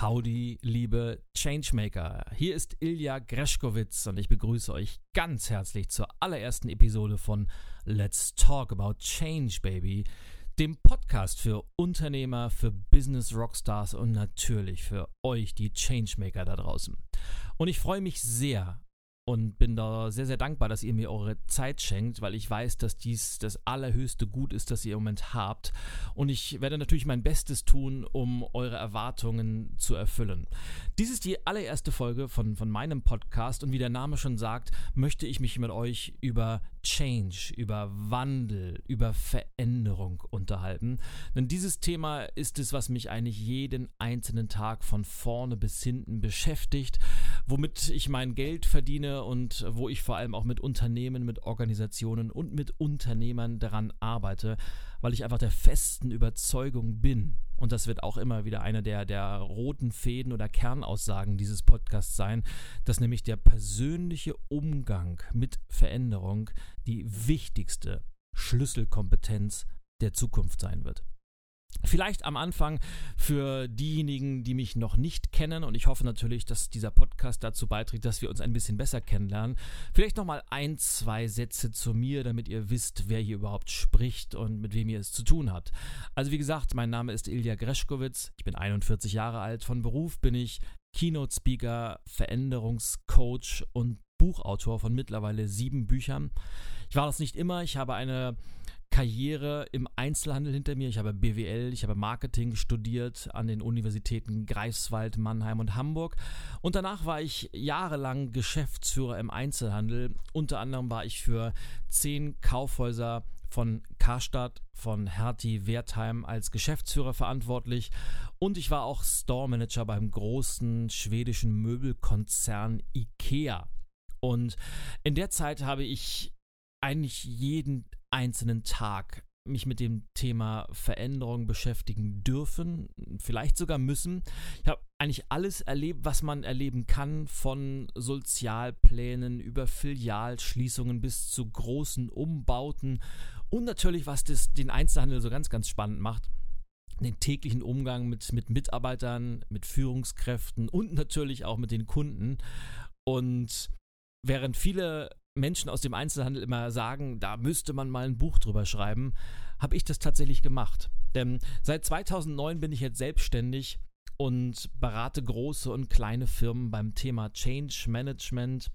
Howdy, liebe Changemaker. Hier ist Ilja Greschkowitz und ich begrüße euch ganz herzlich zur allerersten Episode von Let's Talk About Change, Baby, dem Podcast für Unternehmer, für Business Rockstars und natürlich für euch, die Changemaker da draußen. Und ich freue mich sehr und bin da sehr, sehr dankbar, dass ihr mir eure Zeit schenkt, weil ich weiß, dass dies das allerhöchste Gut ist, das ihr im Moment habt. Und ich werde natürlich mein Bestes tun, um eure Erwartungen zu erfüllen. Dies ist die allererste Folge von, von meinem Podcast und wie der Name schon sagt, möchte ich mich mit euch über Change, über Wandel, über Veränderung unterhalten. Denn dieses Thema ist es, was mich eigentlich jeden einzelnen Tag von vorne bis hinten beschäftigt, womit ich mein Geld verdiene und wo ich vor allem auch mit Unternehmen, mit Organisationen und mit Unternehmern daran arbeite, weil ich einfach der festen Überzeugung bin, und das wird auch immer wieder eine der, der roten Fäden oder Kernaussagen dieses Podcasts sein, dass nämlich der persönliche Umgang mit Veränderung die wichtigste Schlüsselkompetenz der Zukunft sein wird. Vielleicht am Anfang für diejenigen, die mich noch nicht kennen und ich hoffe natürlich, dass dieser Podcast dazu beiträgt, dass wir uns ein bisschen besser kennenlernen. Vielleicht nochmal ein, zwei Sätze zu mir, damit ihr wisst, wer hier überhaupt spricht und mit wem ihr es zu tun habt. Also wie gesagt, mein Name ist Ilja Greschkowitz, ich bin 41 Jahre alt, von Beruf bin ich Keynote Speaker, Veränderungscoach und Buchautor von mittlerweile sieben Büchern. Ich war das nicht immer, ich habe eine Karriere im Einzelhandel hinter mir. Ich habe BWL, ich habe Marketing studiert an den Universitäten Greifswald, Mannheim und Hamburg. Und danach war ich jahrelang Geschäftsführer im Einzelhandel. Unter anderem war ich für zehn Kaufhäuser von Karstadt, von Hertie Wertheim als Geschäftsführer verantwortlich und ich war auch Store Manager beim großen schwedischen Möbelkonzern IKEA. Und in der Zeit habe ich eigentlich jeden einzelnen Tag mich mit dem Thema Veränderung beschäftigen dürfen, vielleicht sogar müssen. Ich habe eigentlich alles erlebt, was man erleben kann, von Sozialplänen über Filialschließungen bis zu großen Umbauten und natürlich, was das, den Einzelhandel so ganz, ganz spannend macht, den täglichen Umgang mit, mit Mitarbeitern, mit Führungskräften und natürlich auch mit den Kunden. Und während viele Menschen aus dem Einzelhandel immer sagen, da müsste man mal ein Buch drüber schreiben, habe ich das tatsächlich gemacht. Denn seit 2009 bin ich jetzt selbstständig und berate große und kleine Firmen beim Thema Change Management.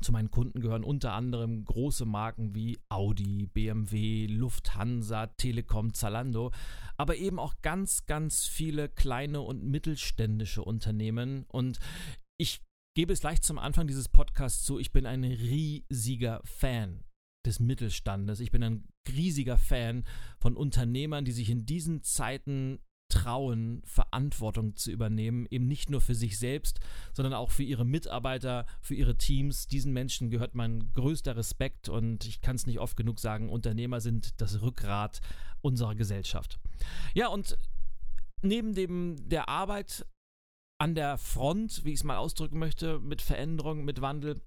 Zu meinen Kunden gehören unter anderem große Marken wie Audi, BMW, Lufthansa, Telekom, Zalando, aber eben auch ganz, ganz viele kleine und mittelständische Unternehmen. Und ich gebe es gleich zum Anfang dieses Podcasts zu, ich bin ein riesiger Fan des Mittelstandes. Ich bin ein riesiger Fan von Unternehmern, die sich in diesen Zeiten trauen, Verantwortung zu übernehmen, eben nicht nur für sich selbst, sondern auch für ihre Mitarbeiter, für ihre Teams. Diesen Menschen gehört mein größter Respekt und ich kann es nicht oft genug sagen, Unternehmer sind das Rückgrat unserer Gesellschaft. Ja, und neben dem der Arbeit an der Front, wie ich es mal ausdrücken möchte, mit Veränderung, mit Wandel,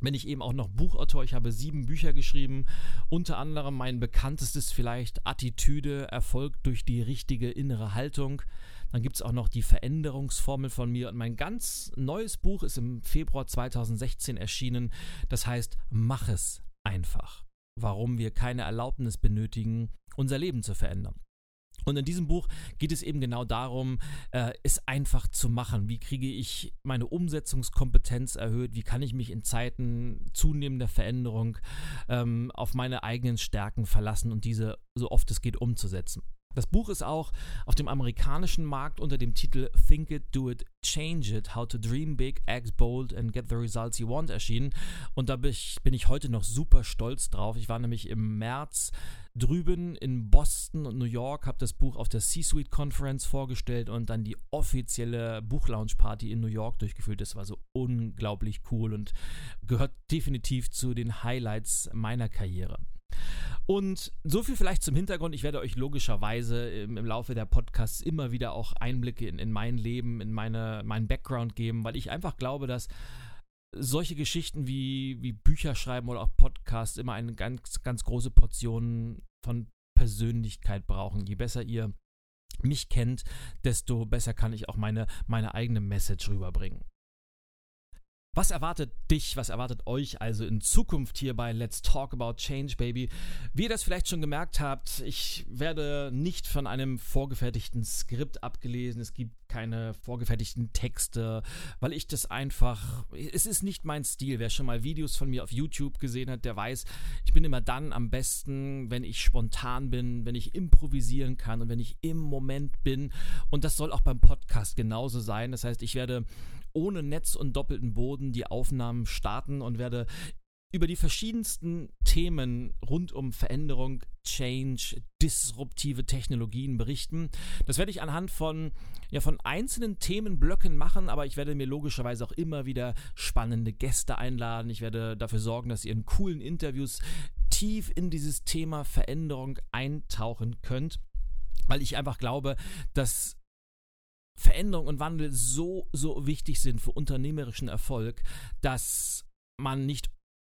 bin ich eben auch noch Buchautor. Ich habe sieben Bücher geschrieben. Unter anderem mein bekanntestes vielleicht Attitüde, Erfolg durch die richtige innere Haltung. Dann gibt es auch noch die Veränderungsformel von mir. Und mein ganz neues Buch ist im Februar 2016 erschienen. Das heißt, mach es einfach. Warum wir keine Erlaubnis benötigen, unser Leben zu verändern. Und in diesem Buch geht es eben genau darum, äh, es einfach zu machen. Wie kriege ich meine Umsetzungskompetenz erhöht? Wie kann ich mich in Zeiten zunehmender Veränderung ähm, auf meine eigenen Stärken verlassen und diese so oft es geht umzusetzen? Das Buch ist auch auf dem amerikanischen Markt unter dem Titel Think It, Do It, Change It, How to Dream Big, Act Bold and Get the Results You Want erschienen. Und da bin ich, heute noch super stolz drauf. Ich war nämlich im März drüben in Boston und New York, habe das Buch auf der C-Suite Conference vorgestellt und dann die offizielle Buchlaunch-Party in New York durchgeführt. Das war so unglaublich cool und gehört definitiv zu den Highlights meiner Karriere. Und so viel vielleicht zum Hintergrund. Ich werde euch logischerweise im, im Laufe der Podcasts immer wieder auch Einblicke in, in mein Leben, in meine, meinen Background geben, weil ich einfach glaube, dass solche Geschichten wie, wie Bücher schreiben oder auch Podcasts immer eine ganz, ganz große Portion von Persönlichkeit brauchen. Je besser ihr mich kennt, desto besser kann ich auch meine, meine eigene Message rüberbringen. Was erwartet dich, was erwartet euch also in Zukunft hier bei Let's Talk About Change, Baby? Wie ihr das vielleicht schon gemerkt habt, ich werde nicht von einem vorgefertigten Skript abgelesen. Es gibt keine vorgefertigten Texte, weil ich das einfach, es ist nicht mein Stil. Wer schon mal Videos von mir auf YouTube gesehen hat, der weiß, ich bin immer dann am besten, wenn ich spontan bin, wenn ich improvisieren kann und wenn ich im Moment bin. Und das soll auch beim Podcast genauso sein. Das heißt, ich werde ohne Netz und doppelten Boden die Aufnahmen starten und werde über die verschiedensten Themen rund um Veränderung, Change, disruptive Technologien berichten. Das werde ich anhand von, ja, von einzelnen Themenblöcken machen, aber ich werde mir logischerweise auch immer wieder spannende Gäste einladen. Ich werde dafür sorgen, dass ihr in coolen Interviews tief in dieses Thema Veränderung eintauchen könnt, weil ich einfach glaube, dass Veränderung und Wandel so, so wichtig sind für unternehmerischen Erfolg, dass man nicht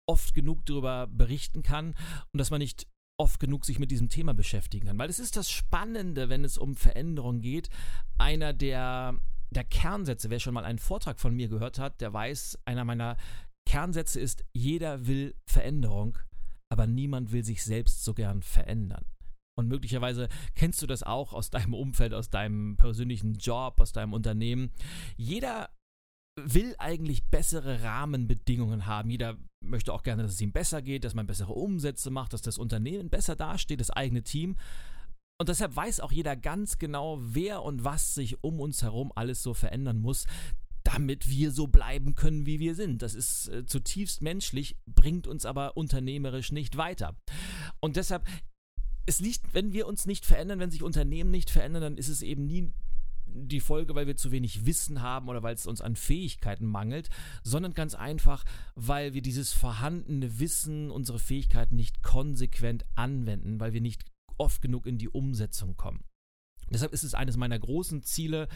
oft genug darüber berichten kann und dass man nicht oft genug sich mit diesem Thema beschäftigen kann. Weil es ist das Spannende, wenn es um Veränderung geht. Einer der, der Kernsätze, wer schon mal einen Vortrag von mir gehört hat, der weiß, einer meiner Kernsätze ist, jeder will Veränderung, aber niemand will sich selbst so gern verändern. Und möglicherweise kennst du das auch aus deinem Umfeld, aus deinem persönlichen Job, aus deinem Unternehmen. Jeder will eigentlich bessere Rahmenbedingungen haben. Jeder möchte auch gerne, dass es ihm besser geht, dass man bessere Umsätze macht, dass das Unternehmen besser dasteht, das eigene Team. Und deshalb weiß auch jeder ganz genau, wer und was sich um uns herum alles so verändern muss, damit wir so bleiben können, wie wir sind. Das ist äh, zutiefst menschlich, bringt uns aber unternehmerisch nicht weiter. Und deshalb es liegt, wenn wir uns nicht verändern, wenn sich Unternehmen nicht verändern, dann ist es eben nie die Folge, weil wir zu wenig Wissen haben oder weil es uns an Fähigkeiten mangelt, sondern ganz einfach, weil wir dieses vorhandene Wissen, unsere Fähigkeiten nicht konsequent anwenden, weil wir nicht oft genug in die Umsetzung kommen. Deshalb ist es eines meiner großen Ziele,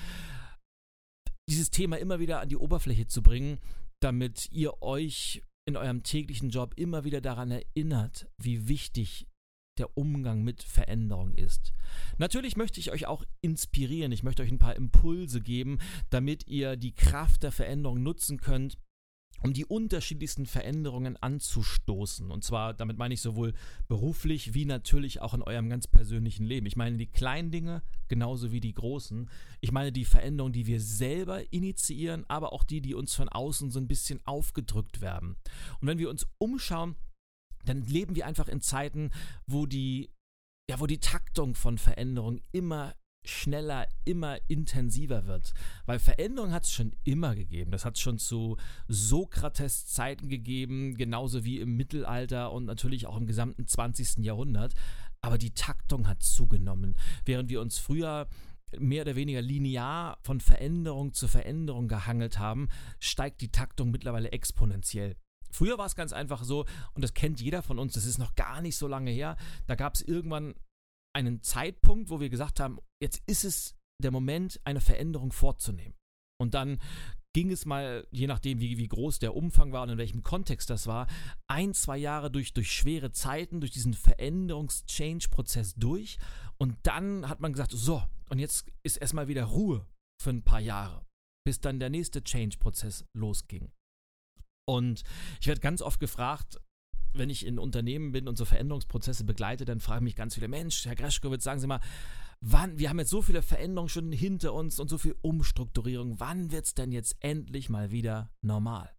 dieses Thema immer wieder an die Oberfläche zu bringen, damit ihr euch in eurem täglichen Job immer wieder daran erinnert, wie wichtig der Umgang mit Veränderung ist. Natürlich möchte ich euch auch inspirieren, ich möchte euch ein paar Impulse geben, damit ihr die Kraft der Veränderung nutzen könnt, um die unterschiedlichsten Veränderungen anzustoßen. Und zwar, damit meine ich sowohl beruflich wie natürlich auch in eurem ganz persönlichen Leben. Ich meine die kleinen Dinge genauso wie die großen. Ich meine die Veränderungen, die wir selber initiieren, aber auch die, die uns von außen so ein bisschen aufgedrückt werden. Und wenn wir uns umschauen, dann leben wir einfach in Zeiten, wo die, ja, wo die Taktung von Veränderung immer schneller, immer intensiver wird. Weil Veränderung hat es schon immer gegeben. Das hat es schon zu Sokrates Zeiten gegeben, genauso wie im Mittelalter und natürlich auch im gesamten 20. Jahrhundert. Aber die Taktung hat zugenommen. Während wir uns früher mehr oder weniger linear von Veränderung zu Veränderung gehangelt haben, steigt die Taktung mittlerweile exponentiell. Früher war es ganz einfach so, und das kennt jeder von uns, das ist noch gar nicht so lange her, da gab es irgendwann einen Zeitpunkt, wo wir gesagt haben, jetzt ist es der Moment, eine Veränderung vorzunehmen. Und dann ging es mal, je nachdem, wie, wie groß der Umfang war und in welchem Kontext das war, ein, zwei Jahre durch, durch schwere Zeiten, durch diesen Veränderungs-Change-Prozess durch. Und dann hat man gesagt, so, und jetzt ist erstmal wieder Ruhe für ein paar Jahre, bis dann der nächste Change-Prozess losging. Und ich werde ganz oft gefragt, wenn ich in Unternehmen bin und so Veränderungsprozesse begleite, dann fragen mich ganz viele, Mensch, Herr Greschkowitz, sagen Sie mal, wann, wir haben jetzt so viele Veränderungen schon hinter uns und so viel Umstrukturierung, wann wird es denn jetzt endlich mal wieder normal?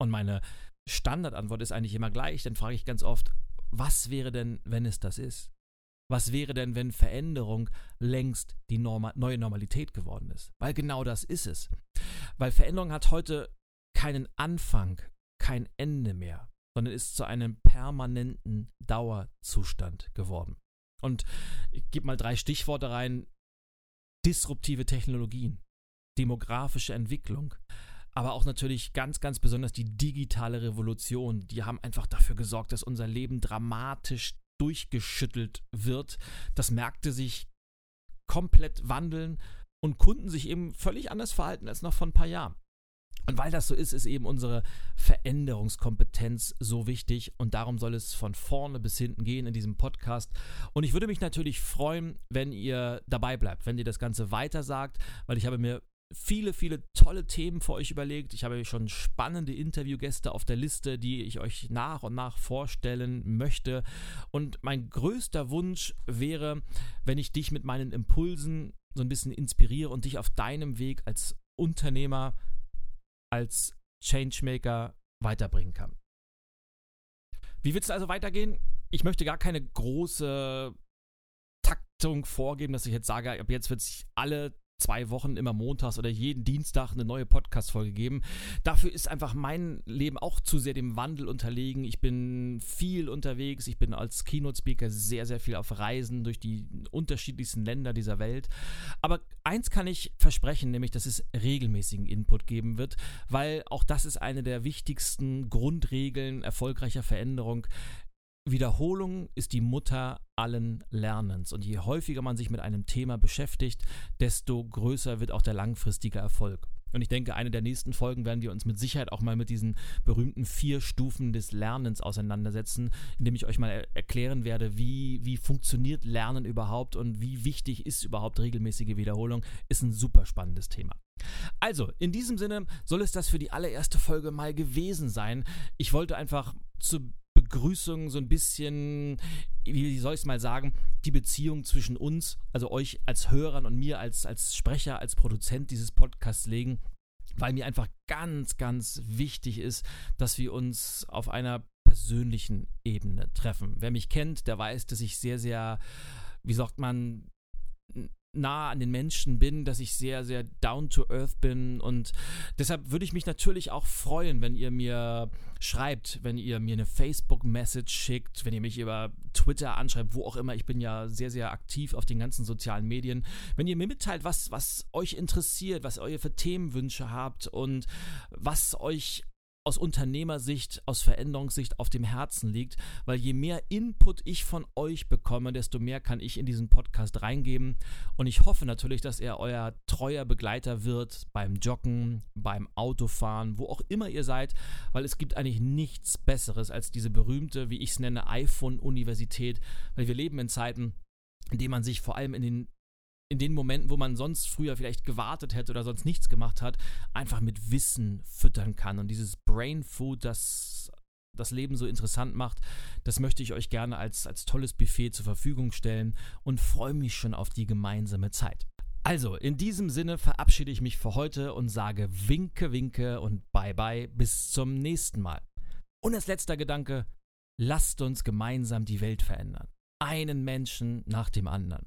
Und meine Standardantwort ist eigentlich immer gleich, dann frage ich ganz oft, was wäre denn, wenn es das ist? Was wäre denn, wenn Veränderung längst die Norma neue Normalität geworden ist? Weil genau das ist es. Weil Veränderung hat heute keinen Anfang, kein Ende mehr, sondern ist zu einem permanenten Dauerzustand geworden. Und ich gebe mal drei Stichworte rein. Disruptive Technologien, demografische Entwicklung, aber auch natürlich ganz, ganz besonders die digitale Revolution. Die haben einfach dafür gesorgt, dass unser Leben dramatisch durchgeschüttelt wird, dass Märkte sich komplett wandeln und Kunden sich eben völlig anders verhalten als noch vor ein paar Jahren. Und weil das so ist, ist eben unsere Veränderungskompetenz so wichtig und darum soll es von vorne bis hinten gehen in diesem Podcast. Und ich würde mich natürlich freuen, wenn ihr dabei bleibt, wenn ihr das Ganze weiter sagt, weil ich habe mir viele, viele tolle Themen für euch überlegt. Ich habe schon spannende Interviewgäste auf der Liste, die ich euch nach und nach vorstellen möchte. Und mein größter Wunsch wäre, wenn ich dich mit meinen Impulsen so ein bisschen inspiriere und dich auf deinem Weg als Unternehmer, als Changemaker weiterbringen kann. Wie wird es also weitergehen? Ich möchte gar keine große Taktung vorgeben, dass ich jetzt sage, ab jetzt wird es alle zwei Wochen immer montags oder jeden Dienstag eine neue Podcast-Folge geben. Dafür ist einfach mein Leben auch zu sehr dem Wandel unterlegen. Ich bin viel unterwegs. Ich bin als Keynote-Speaker sehr, sehr viel auf Reisen durch die unterschiedlichsten Länder dieser Welt. Aber eins kann ich versprechen, nämlich, dass es regelmäßigen Input geben wird, weil auch das ist eine der wichtigsten Grundregeln erfolgreicher Veränderung. Wiederholung ist die Mutter allen Lernens. Und je häufiger man sich mit einem Thema beschäftigt, desto größer wird auch der langfristige Erfolg. Und ich denke, eine der nächsten Folgen werden wir uns mit Sicherheit auch mal mit diesen berühmten vier Stufen des Lernens auseinandersetzen, indem ich euch mal erklären werde, wie, wie funktioniert Lernen überhaupt und wie wichtig ist überhaupt regelmäßige Wiederholung. Ist ein super spannendes Thema. Also, in diesem Sinne soll es das für die allererste Folge mal gewesen sein. Ich wollte einfach zu Begrüßung so ein bisschen, wie soll ich es mal sagen, die Beziehung zwischen uns, also euch als Hörern und mir als, als Sprecher, als Produzent dieses Podcasts legen, weil mir einfach ganz, ganz wichtig ist, dass wir uns auf einer persönlichen Ebene treffen. Wer mich kennt, der weiß, dass ich sehr, sehr, wie sagt man, nah an den Menschen bin, dass ich sehr, sehr down to earth bin und deshalb würde ich mich natürlich auch freuen, wenn ihr mir schreibt, wenn ihr mir eine Facebook-Message schickt, wenn ihr mich über Twitter anschreibt, wo auch immer. Ich bin ja sehr, sehr aktiv auf den ganzen sozialen Medien. Wenn ihr mir mitteilt, was, was euch interessiert, was ihr für Themenwünsche habt und was euch aus Unternehmersicht, aus Veränderungssicht auf dem Herzen liegt, weil je mehr Input ich von euch bekomme, desto mehr kann ich in diesen Podcast reingeben. Und ich hoffe natürlich, dass er euer treuer Begleiter wird beim Joggen, beim Autofahren, wo auch immer ihr seid, weil es gibt eigentlich nichts Besseres als diese berühmte, wie ich es nenne, iPhone-Universität, weil wir leben in Zeiten, in denen man sich vor allem in den in den Momenten, wo man sonst früher vielleicht gewartet hätte oder sonst nichts gemacht hat, einfach mit Wissen füttern kann. Und dieses Brain Food, das das Leben so interessant macht, das möchte ich euch gerne als, als tolles Buffet zur Verfügung stellen und freue mich schon auf die gemeinsame Zeit. Also, in diesem Sinne verabschiede ich mich für heute und sage Winke, Winke und Bye Bye bis zum nächsten Mal. Und als letzter Gedanke, lasst uns gemeinsam die Welt verändern. Einen Menschen nach dem anderen.